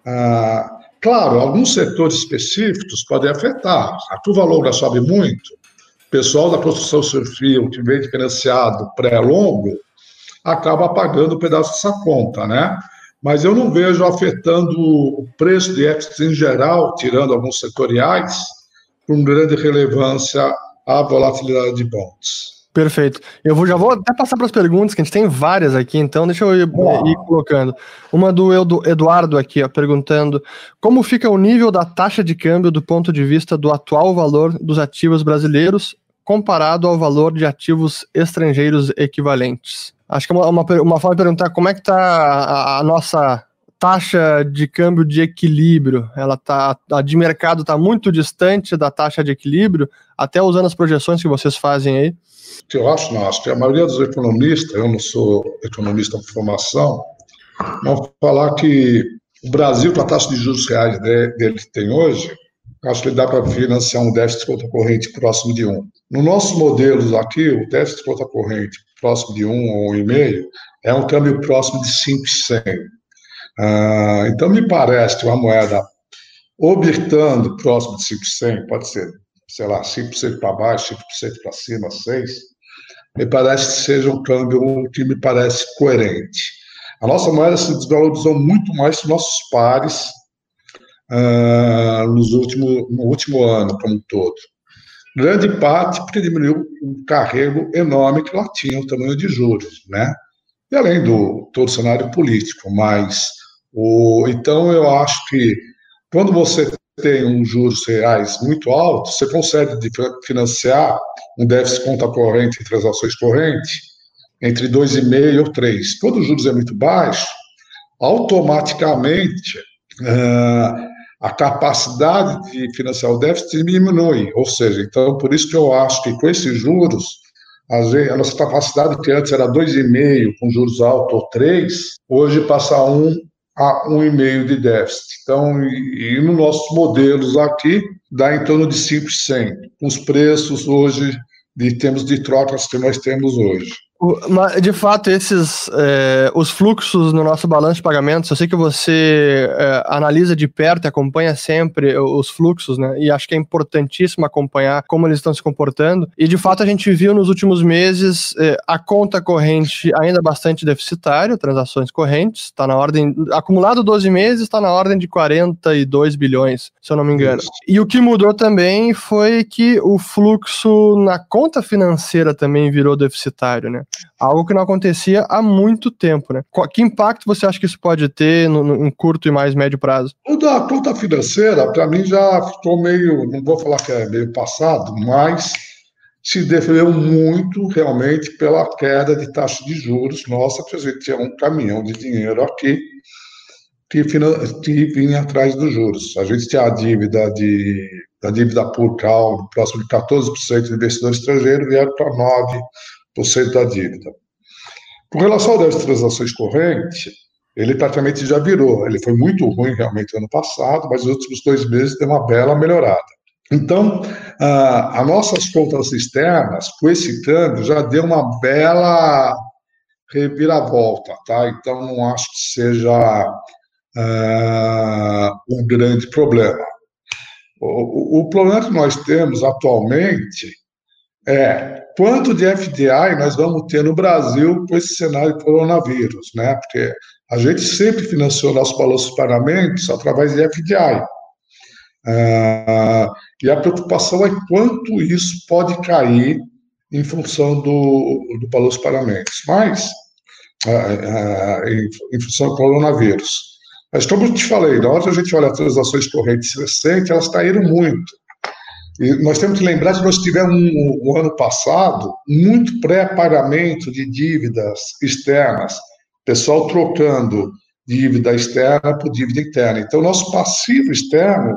Uh, claro, alguns setores específicos podem afetar. A curva longa sobe muito, pessoal da construção civil que vem financiado pré-longo acaba pagando um pedaço dessa conta, né? Mas eu não vejo afetando o preço de equities em geral, tirando alguns setoriais, com grande relevância à volatilidade de bonds. Perfeito. Eu vou, já vou até passar para as perguntas, que a gente tem várias aqui, então deixa eu ir, ir, colocando. Uma do Eduardo aqui, ó, perguntando como fica o nível da taxa de câmbio do ponto de vista do atual valor dos ativos brasileiros comparado ao valor de ativos estrangeiros equivalentes. Acho que é uma, uma, uma forma de perguntar como é que está a, a, nossa taxa de câmbio de equilíbrio. Ela tá, a de mercado está muito distante da taxa de equilíbrio, até usando as projeções que vocês fazem aí. Eu acho, não, acho que a maioria dos economistas, eu não sou economista por formação, vão falar que o Brasil, com a taxa de juros reais dele que tem hoje, acho que dá para financiar um déficit conta corrente próximo de 1. No nossos modelos aqui, o déficit de conta corrente próximo de 1 ou 1,5 é um câmbio próximo de 5,100. Ah, então, me parece que uma moeda orbitando próximo de 5,100, pode ser, sei lá, 5% para baixo, 5% para cima, 6%, me parece que seja um câmbio que me parece coerente. A nossa moeda se desvalorizou muito mais que nossos pares uh, nos último, no último ano como um todo. Grande parte porque diminuiu o carrego enorme que lá tinha, o tamanho de juros, né? E além do todo o cenário político, mas o, então eu acho que quando você tem um juros reais muito alto, você consegue financiar um déficit conta corrente em transações correntes entre 2,5 ou 3. Quando o juros é muito baixo, automaticamente uh, a capacidade de financiar o déficit diminui. Ou seja, então, por isso que eu acho que com esses juros, a nossa capacidade, que antes era 2,5 com juros altos ou 3, hoje passa a 1 a 1,5 de déficit. Então, e, e nos nossos modelos aqui, dá em torno de 5%, com os preços hoje de termos de trocas que nós temos hoje. De fato, esses é, os fluxos no nosso balanço de pagamentos, eu sei que você é, analisa de perto e acompanha sempre os fluxos, né? E acho que é importantíssimo acompanhar como eles estão se comportando. E de fato, a gente viu nos últimos meses é, a conta corrente ainda bastante deficitária, transações correntes, está na ordem, acumulado 12 meses, está na ordem de 42 bilhões, se eu não me engano. E o que mudou também foi que o fluxo na conta financeira também virou deficitário, né? Algo que não acontecia há muito tempo, né? Que impacto você acha que isso pode ter no, no curto e mais médio prazo? O da conta financeira, para mim, já ficou meio, não vou falar que é meio passado, mas se defendeu muito realmente pela queda de taxa de juros nossa, porque a gente tinha um caminhão de dinheiro aqui que, que vinha atrás dos juros. A gente tinha a dívida de a dívida por cal, próximo de 14% de investidor estrangeiro, vieram para 9% da dívida. Com relação às transações correntes, ele praticamente já virou. Ele foi muito ruim realmente ano passado, mas nos últimos dois meses deu uma bela melhorada. Então, as nossas contas externas, com esse câmbio, já deu uma bela reviravolta, tá? Então, não acho que seja uh, um grande problema. O, o, problema que nós temos atualmente é quanto de FDI nós vamos ter no Brasil com esse cenário coronavírus, né? Porque a gente sempre financiou nossos balanços pagamentos através de FDI. Uh, e a preocupação é quanto isso pode cair em função do, do balanço pagamentos. Mas, uh, uh, em, em, função do coronavírus. Mas, como eu te falei, na hora que a gente olha as transações correntes recentes, elas caíram muito. E nós temos que lembrar que nós tivemos um, um ano passado muito pré-pagamento de dívidas externas, pessoal trocando dívida externa por dívida interna. Então, nosso passivo externo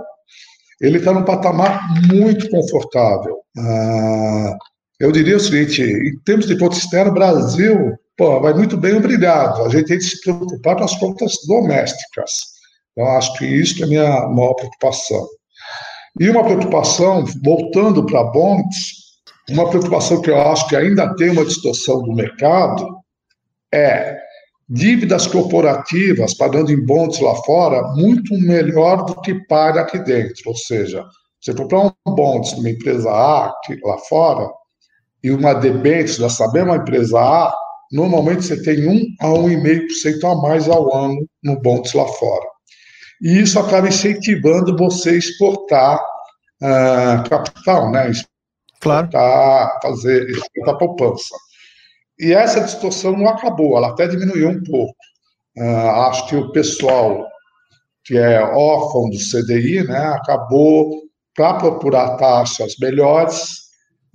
ele está num patamar muito confortável. Ah, eu diria o seguinte: em termos de ponto externo, Brasil pô, vai muito bem, obrigado. A gente tem que se preocupar com as contas domésticas. Eu acho que isso é a minha maior preocupação. E uma preocupação, voltando para bonds, uma preocupação que eu acho que ainda tem uma distorção do mercado é dívidas corporativas pagando em bonds lá fora muito melhor do que paga aqui dentro. Ou seja, você comprar um bonds numa empresa A lá fora e uma debêntures dessa mesma empresa A, normalmente você tem 1 a 1,5% a mais ao ano no bonds lá fora. E isso acaba incentivando você a exportar uh, capital, né? Exportar, claro. fazer, exportar poupança. E essa distorção não acabou, ela até diminuiu um pouco. Uh, acho que o pessoal que é órfão do CDI, né, acabou, para procurar taxas melhores,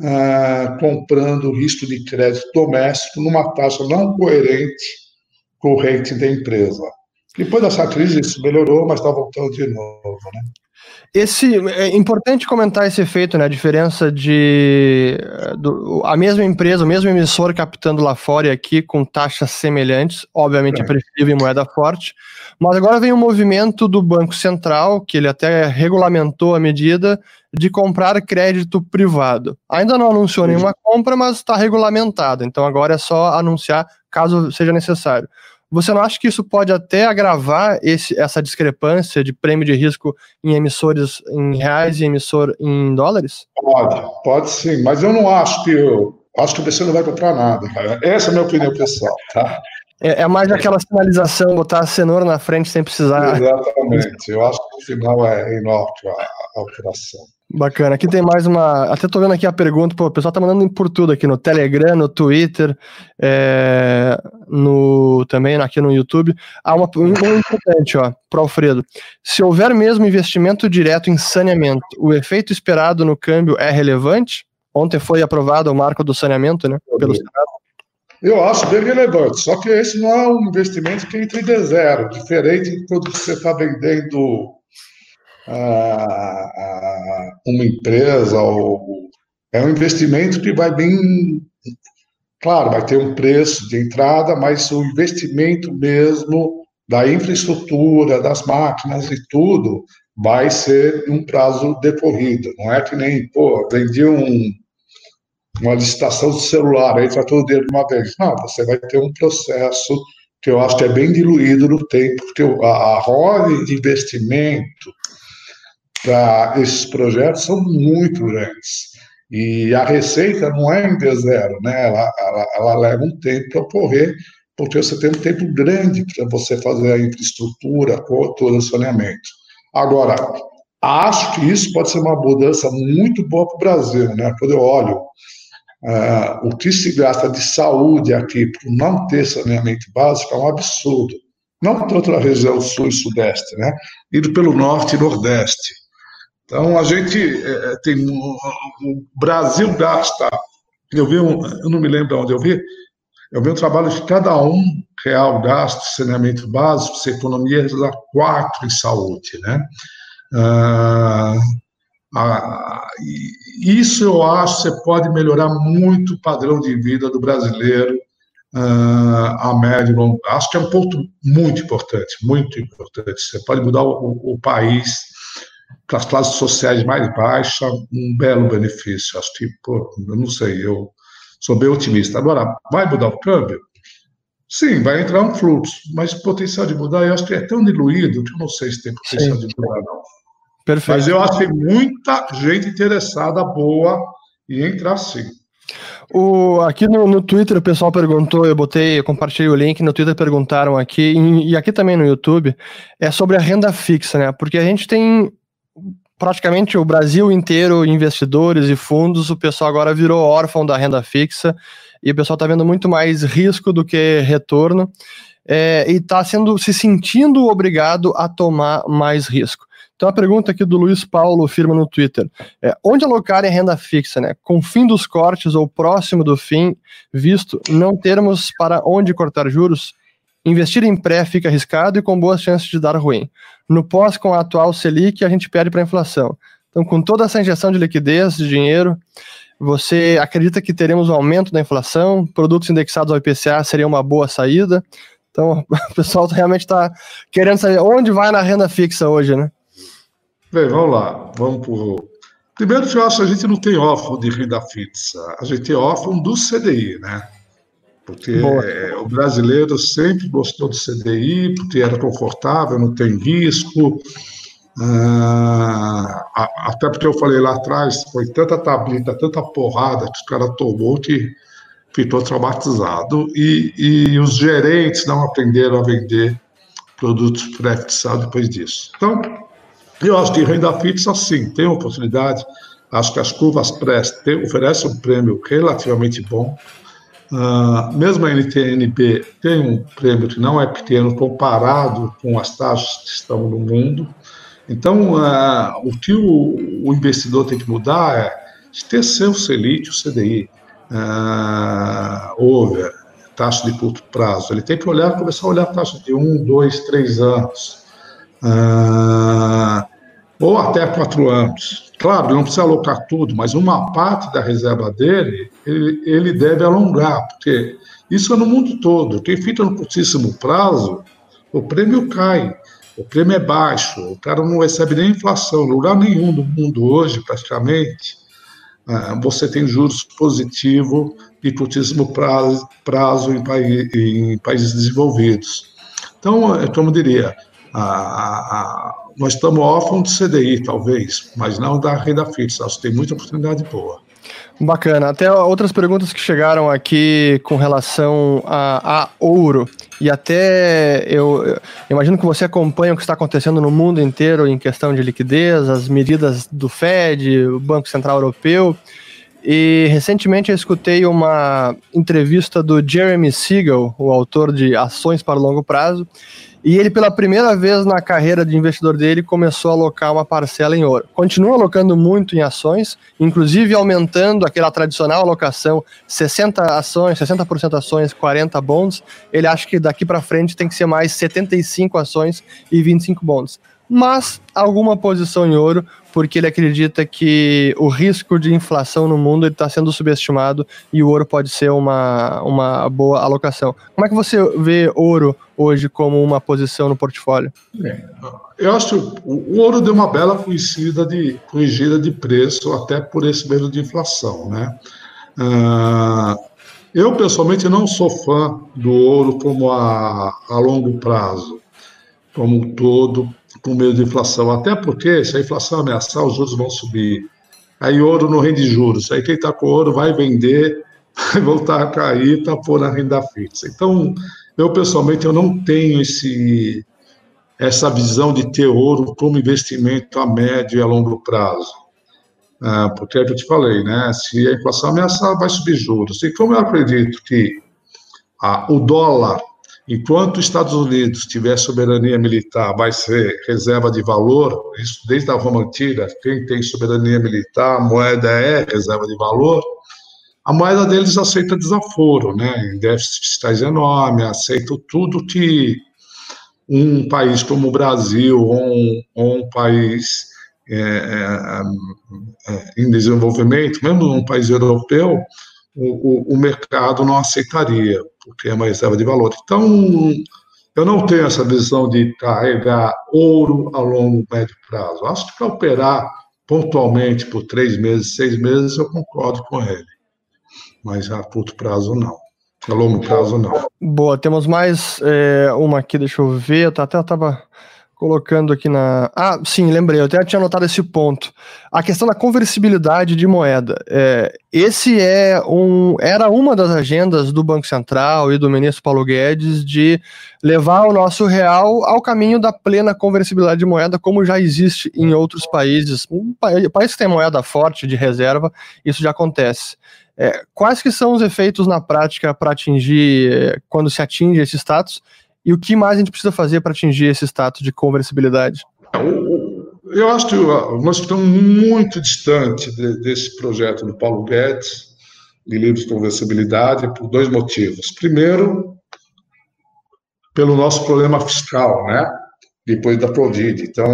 uh, comprando risco de crédito doméstico numa taxa não coerente com o rating da empresa. Depois dessa crise isso melhorou, mas está voltando de novo. Né? Esse é importante comentar esse efeito, né? A diferença de do, a mesma empresa, o mesmo emissor captando lá fora e aqui com taxas semelhantes, obviamente é. preferível em moeda forte. Mas agora vem um movimento do Banco Central, que ele até regulamentou a medida de comprar crédito privado. Ainda não anunciou nenhuma compra, mas está regulamentado. Então agora é só anunciar caso seja necessário. Você não acha que isso pode até agravar esse, essa discrepância de prêmio de risco em emissores em reais e emissor em dólares? Pode, pode sim, mas eu não acho que eu acho que o BC não vai comprar nada. Essa é a minha opinião pessoal, tá? É, é mais aquela sinalização, botar a cenoura na frente sem precisar. Exatamente. Eu acho que no final é inócuo a, a operação. Bacana. Aqui tem mais uma. Até tô vendo aqui a pergunta, pô, o pessoal tá mandando por tudo aqui no Telegram, no Twitter, é, no também aqui no YouTube. Há uma pergunta importante, ó, pro Alfredo. Se houver mesmo investimento direto em saneamento, o efeito esperado no câmbio é relevante? Ontem foi aprovado o marco do saneamento, né? Pelo Senado. Eu acho bem relevante, só que esse não é um investimento que entra de zero, diferente de quando você está vendendo uma empresa ou é um investimento que vai bem claro vai ter um preço de entrada mas o investimento mesmo da infraestrutura das máquinas e tudo vai ser um prazo decorrido não é que nem pô vendi um uma licitação de celular, entra todo o dinheiro de uma vez. Não, você vai ter um processo que eu acho que é bem diluído no tempo, porque a, a roda de investimento para esses projetos são muito grandes. E a receita não é em D0, né? Ela, ela, ela leva um tempo para ocorrer, porque você tem um tempo grande para você fazer a infraestrutura, todo o saneamento. Agora, acho que isso pode ser uma mudança muito boa para o Brasil, né? Quando eu olho uh, o que se gasta de saúde aqui por não ter saneamento básico é um absurdo. Não tanto na região sul e sudeste, né? Indo pelo norte e nordeste. Então, a gente é, tem. O Brasil gasta. Eu vi um, eu não me lembro onde eu vi, eu vi um trabalho de cada um real gasto saneamento básico, se economia dá quatro em saúde, né? Ah, ah, isso eu acho que você pode melhorar muito o padrão de vida do brasileiro ah, a médio e longo prazo. Acho que é um ponto muito importante, muito importante. Você pode mudar o, o país para as classes sociais mais baixas, um belo benefício. Acho que, pô, eu não sei, eu sou bem otimista. Agora, vai mudar o câmbio? Sim, vai entrar um fluxo, mas o potencial de mudar, eu acho que é tão diluído que eu não sei se tem potencial Sim. de mudar, não. Perfeito. Mas eu acho que muita gente interessada, boa, em entrar sim. O, aqui no, no, Twitter o pessoal perguntou, eu botei, eu compartilhei o link, no Twitter perguntaram aqui, e, e aqui também no YouTube, é sobre a renda fixa, né? Porque a gente tem praticamente o Brasil inteiro, investidores e fundos, o pessoal agora virou órfão da renda fixa e o pessoal está vendo muito mais risco do que retorno é, e está sendo se sentindo obrigado a tomar mais risco. Então a pergunta aqui do Luiz Paulo firma no Twitter é onde alocar em renda fixa, né? Com fim dos cortes ou próximo do fim, visto não termos para onde cortar juros, investir em pré fica arriscado e com boas chances de dar ruim. No pós, com a atual Selic, a gente perde para a inflação. Então, com toda essa injeção de liquidez, de dinheiro, você acredita que teremos um aumento da inflação? Produtos indexados ao IPCA seria uma boa saída? Então, o pessoal realmente está querendo saber onde vai na renda fixa hoje, né? Bem, vamos lá. Vamos por. Primeiro, eu acho que a gente não tem órfão de renda fixa, a gente tem órfão do CDI, né? Porque é, o brasileiro sempre gostou do CDI, porque era confortável, não tem risco. Ah, até porque eu falei lá atrás, foi tanta tablita, tanta porrada que os caras tomou que ficou traumatizado. E, e os gerentes não aprenderam a vender produtos pré-fixados depois disso. Então, eu acho que renda fixa, sim, tem oportunidade. Acho que as curvas pré oferecem um prêmio relativamente bom. Uh, mesmo a NTNB tem um prêmio que não é pequeno comparado com as taxas que estão no mundo. Então, uh, o que o, o, investidor tem que mudar é ter seu Selic, o CDI, uh, over, taxa de curto prazo. Ele tem que olhar, começar a olhar a taxa de um, dois, três anos. Uh, ou até quatro anos. Claro, não precisa alocar tudo, mas uma parte da reserva dele, ele, ele deve alongar, porque isso é no mundo todo. Quem fica no curtíssimo prazo, o prêmio cai, o prêmio é baixo, o cara não recebe nem inflação. Lugar nenhum do mundo hoje, praticamente, ah, você tem juros positivos de curtíssimo prazo, prazo em, em países desenvolvidos. Então, é como eu diria, a, a, nós estamos órfãos do CDI, talvez, mas não da renda fixa. Acho que tem muita oportunidade boa. Bacana. Até outras perguntas que chegaram aqui com relação a, a ouro. E até eu, eu, imagino que você acompanha o que está acontecendo no mundo inteiro em questão de liquidez, as medidas do Fed, o Banco Central Europeu. E recentemente eu escutei uma entrevista do Jeremy Siegel, o autor de Ações para o Longo Prazo, e ele, pela primeira vez na carreira de investidor dele, começou a alocar uma parcela em ouro. Continua alocando muito em ações, inclusive aumentando aquela tradicional alocação 60 ações, 60% ações, 40 bonds. Ele acha que daqui para frente tem que ser mais 75 ações e 25 bonds. Mas alguma posição em ouro, porque ele acredita que o risco de inflação no mundo está sendo subestimado e o ouro pode ser uma, uma boa alocação. Como é que você vê ouro hoje como uma posição no portfólio? É, eu acho que o, ouro deu uma bela corrigida de, corrigida de preço, até por esse medo de inflação, né? Uh, eu, pessoalmente, não sou fã do ouro como a, a longo prazo, como um todo, com medo de inflação. Até porque, se a inflação ameaçar, os juros vão subir. Aí ouro não rende juros. Aí quem está com ouro vai vender, vai voltar a cair para pôr na renda fixa. Então, eu, pessoalmente, eu não tenho esse, essa visão de ter ouro como investimento a médio e a longo prazo. Ah, porque é o que eu te falei, né? Se a inflação ameaçar, vai subir juros. E como eu acredito que ah, o dólar, enquanto os Estados Unidos tiver soberania militar, vai ser reserva de valor, isso desde a Roma Antiga, quem tem soberania militar, a moeda é reserva de valor, a moeda deles aceita desaforo, né? Em déficits fiscais enormes, aceita tudo que um país como o Brasil ou um, ou um país é, é, é, em desenvolvimento, mesmo num país europeu, o, o, o, mercado não aceitaria, porque é uma reserva de valor. Então, eu não tenho essa visão de carregar ouro a longo, médio prazo. Acho que para operar pontualmente por três meses, seis meses, eu concordo com ele. Mas a curto prazo, não. A longo prazo, não. Boa, temos mais é, uma aqui, deixa eu ver. Eu até estava colocando aqui na. Ah, sim, lembrei, eu até tinha anotado esse ponto. A questão da conversibilidade de moeda. É, esse é um, era uma das agendas do Banco Central e do ministro Paulo Guedes de levar o nosso real ao caminho da plena conversibilidade de moeda, como já existe em outros países. Um país, que tem moeda forte de reserva, isso já acontece. É, quais que são os efeitos na prática para atingir, é, quando se atinge esse status? E o que mais a gente precisa fazer para atingir esse status de conversibilidade? Eu acho que nós estamos muito distante desse projeto do Paulo Guedes, de livre conversibilidade, por dois motivos. Primeiro, pelo nosso problema fiscal, né? Depois da Covid. Então,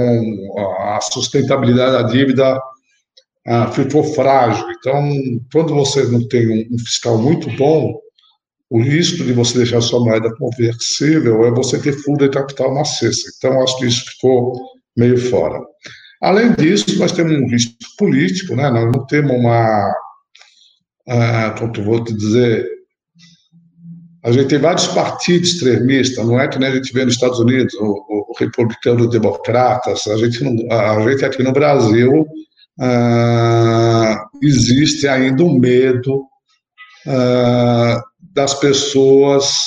a sustentabilidade da dívida ah, ficou frágil. Então, quando você não tem um fiscal muito bom, o risco de você deixar sua moeda conversível é você ter fuga de capital na cesta. Então, acho que isso ficou meio fora. Além disso, nós temos um risco político, né? nós não temos uma. Uh, como eu vou te dizer. A gente tem vários partidos extremistas, não é que nem a gente vê nos Estados Unidos, o, o republicano democratas, a gente, não, a gente aqui no Brasil uh, existe ainda um medo uh, das pessoas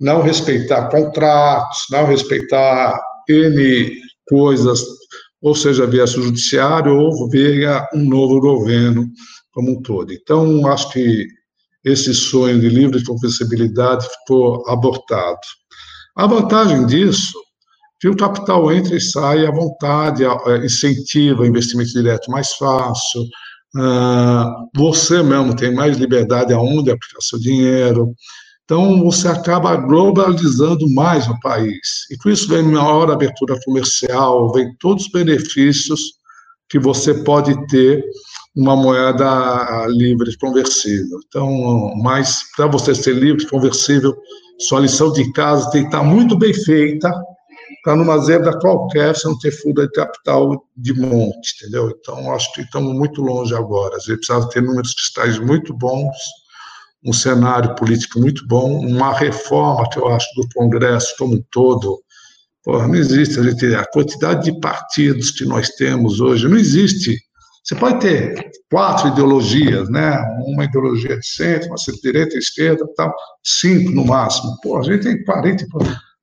não respeitar contratos, não respeitar N coisas, ou seja, via judiciário ou via um novo governo como um todo. Então, acho que esse sonho de livre conversibilidade ficou abortado. A vantagem disso que o capital entra e sai à vontade, incentiva investimento direto mais fácil, você mesmo tem mais liberdade aonde aplicar seu dinheiro. Então, você acaba globalizando mais o país. E com isso vem maior abertura comercial, vem todos os benefícios que você pode ter uma moeda livre conversível. Então, mas para você ser livre conversível, sua lição de casa tem que estar muito bem feita, para numa zebra qualquer você não ter fuga de capital de monte, entendeu? Então, acho que estamos muito longe agora. A gente precisava ter números fiscais muito bons, um cenário político muito bom, uma reforma que eu acho do Congresso como um todo. Porra, não existe a, gente, a quantidade de partidos que nós temos hoje, não existe. Você pode ter quatro ideologias, né? Uma ideologia de centro, uma centro-direita, esquerda, tal, cinco no máximo. Pô, a gente tem 40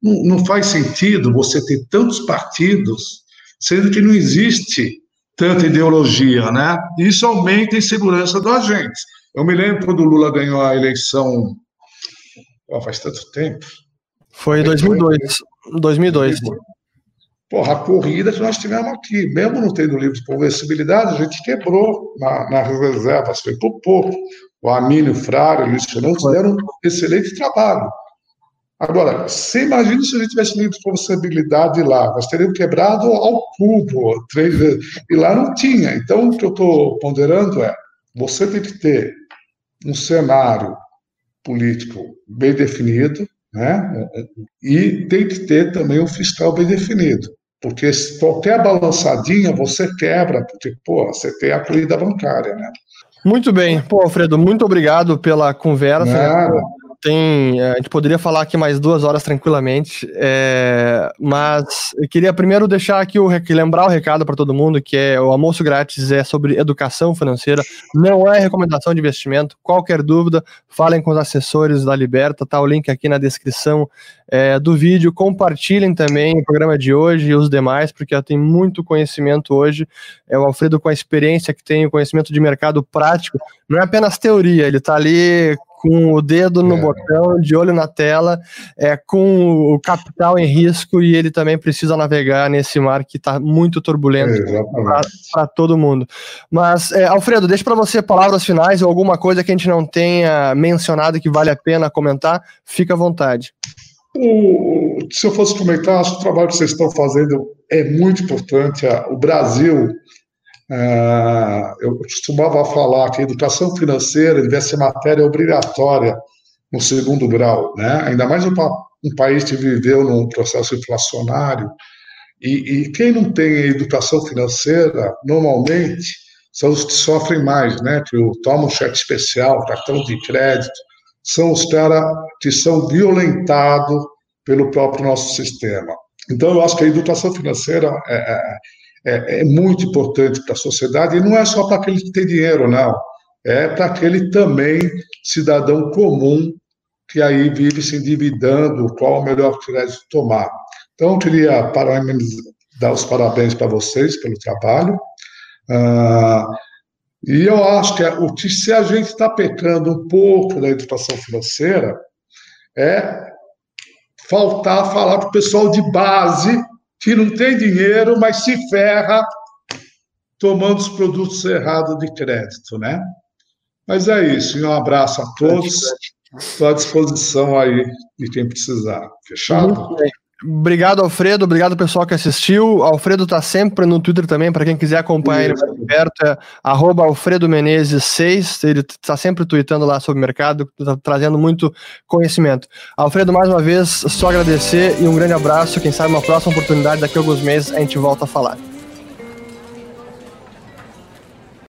não, não faz sentido você ter tantos partidos, sendo que não existe tanta ideologia, né? Isso aumenta a insegurança do agente. Eu me lembro quando o Lula ganhou a eleição, oh, faz tanto tempo. Foi em 2002. 2002. Porra, a corrida que nós tivemos aqui, mesmo não tendo livro de conversibilidade, a gente quebrou na, nas reservas, foi por pouco. O Amílio Fraga, o Luiz Fernando fizeram um excelente trabalho. Agora, você imagina se a gente tivesse livre responsabilidade lá, nós teríamos quebrado ao cubo três vezes, e lá não tinha. Então, o que eu estou ponderando é: você tem que ter um cenário político bem definido, né? E tem que ter também um fiscal bem definido. Porque qualquer balançadinha você quebra, porque, pô, você tem a corrida bancária, né? Muito bem. Pô, Alfredo, muito obrigado pela conversa. Nada tem. A gente poderia falar aqui mais duas horas tranquilamente, é, mas eu queria primeiro deixar aqui o lembrar o recado para todo mundo que é o almoço grátis é sobre educação financeira, não é recomendação de investimento. Qualquer dúvida, falem com os assessores da Liberta, tá o link aqui na descrição é, do vídeo. Compartilhem também o programa de hoje e os demais, porque tenho muito conhecimento hoje. É o Alfredo com a experiência que tem, o conhecimento de mercado prático, não é apenas teoria, ele está ali com o dedo no é. botão, de olho na tela, é, com o capital em risco e ele também precisa navegar nesse mar que está muito turbulento para todo mundo. Mas, é, Alfredo, deixa para você palavras finais ou alguma coisa que a gente não tenha mencionado que vale a pena comentar, fica à vontade. O, se eu fosse comentar, acho que o trabalho que vocês estão fazendo é muito importante. O Brasil é, eu costumava falar que a educação financeira devia ser matéria obrigatória no segundo grau, né? ainda mais um, um país que viveu num processo inflacionário. E, e, quem não tem educação financeira, normalmente, são os que sofrem mais, né? que tomam cheque especial, cartão de crédito, são os caras que são violentados pelo próprio nosso sistema. Então, eu acho que a educação financeira é, é é, é muito importante para a sociedade, e não é só para aquele que tem dinheiro, não. É para aquele também cidadão comum que aí vive se endividando, qual o melhor crédito tomar. Então, eu queria dar os parabéns para vocês pelo trabalho. Ah, e eu acho que, o que se a gente está pecando um pouco na educação financeira é faltar falar para o pessoal de base que não tem dinheiro, mas se ferra tomando os produtos errados de crédito, né? Mas é isso. Um abraço a todos. Estou à disposição aí de quem precisar. Fechado? Obrigado, Alfredo. Obrigado, pessoal que assistiu. Alfredo está sempre no Twitter também, para quem quiser acompanhar ele mais perto, é Alfredo Menezes 6. Ele está sempre tweetando lá sobre o mercado, tá trazendo muito conhecimento. Alfredo, mais uma vez, só agradecer e um grande abraço. Quem sabe uma próxima oportunidade, daqui a alguns meses, a gente volta a falar.